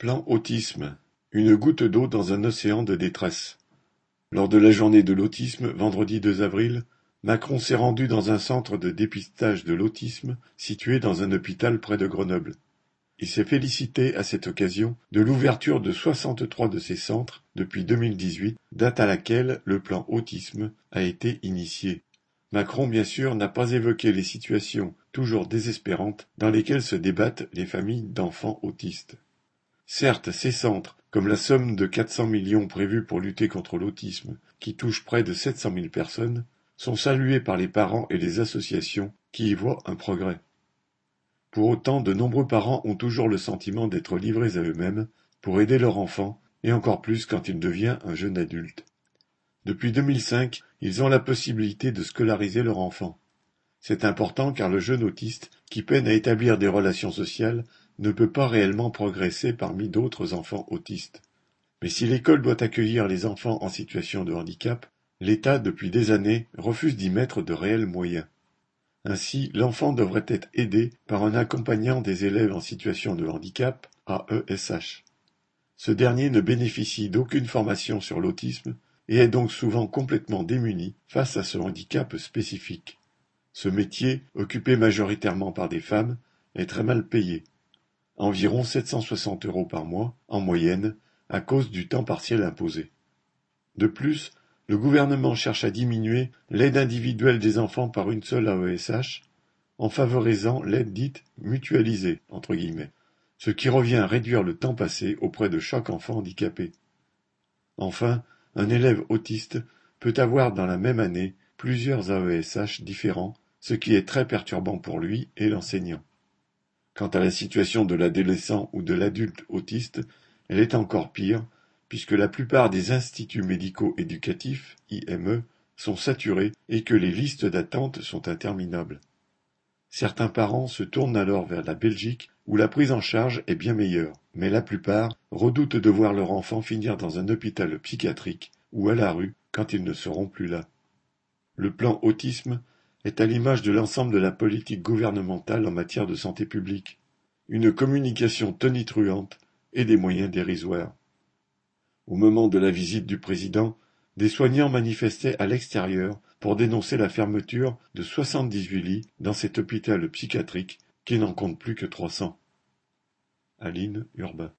Plan Autisme: une goutte d'eau dans un océan de détresse. Lors de la journée de l'autisme, vendredi 2 avril, Macron s'est rendu dans un centre de dépistage de l'autisme situé dans un hôpital près de Grenoble. Il s'est félicité à cette occasion de l'ouverture de 63 de ces centres depuis 2018, date à laquelle le plan autisme a été initié. Macron, bien sûr, n'a pas évoqué les situations toujours désespérantes dans lesquelles se débattent les familles d'enfants autistes. Certes, ces centres, comme la somme de 400 millions prévue pour lutter contre l'autisme, qui touche près de 700 000 personnes, sont salués par les parents et les associations qui y voient un progrès. Pour autant, de nombreux parents ont toujours le sentiment d'être livrés à eux-mêmes pour aider leur enfant, et encore plus quand il devient un jeune adulte. Depuis 2005, ils ont la possibilité de scolariser leur enfant. C'est important car le jeune autiste, qui peine à établir des relations sociales, ne peut pas réellement progresser parmi d'autres enfants autistes. Mais si l'école doit accueillir les enfants en situation de handicap, l'État, depuis des années, refuse d'y mettre de réels moyens. Ainsi, l'enfant devrait être aidé par un accompagnant des élèves en situation de handicap, AESH. Ce dernier ne bénéficie d'aucune formation sur l'autisme et est donc souvent complètement démuni face à ce handicap spécifique. Ce métier, occupé majoritairement par des femmes, est très mal payé, environ 760 euros par mois, en moyenne, à cause du temps partiel imposé. De plus, le gouvernement cherche à diminuer l'aide individuelle des enfants par une seule AESH, en favorisant l'aide dite mutualisée, entre guillemets, ce qui revient à réduire le temps passé auprès de chaque enfant handicapé. Enfin, un élève autiste peut avoir dans la même année plusieurs AESH différents, ce qui est très perturbant pour lui et l'enseignant. Quant à la situation de l'adolescent ou de l'adulte autiste, elle est encore pire, puisque la plupart des instituts médicaux éducatifs, IME, sont saturés et que les listes d'attente sont interminables. Certains parents se tournent alors vers la Belgique où la prise en charge est bien meilleure, mais la plupart redoutent de voir leur enfant finir dans un hôpital psychiatrique ou à la rue quand ils ne seront plus là. Le plan autisme est à l'image de l'ensemble de la politique gouvernementale en matière de santé publique, une communication tonitruante et des moyens dérisoires. Au moment de la visite du président, des soignants manifestaient à l'extérieur pour dénoncer la fermeture de 78 lits dans cet hôpital psychiatrique qui n'en compte plus que 300. Aline Urbain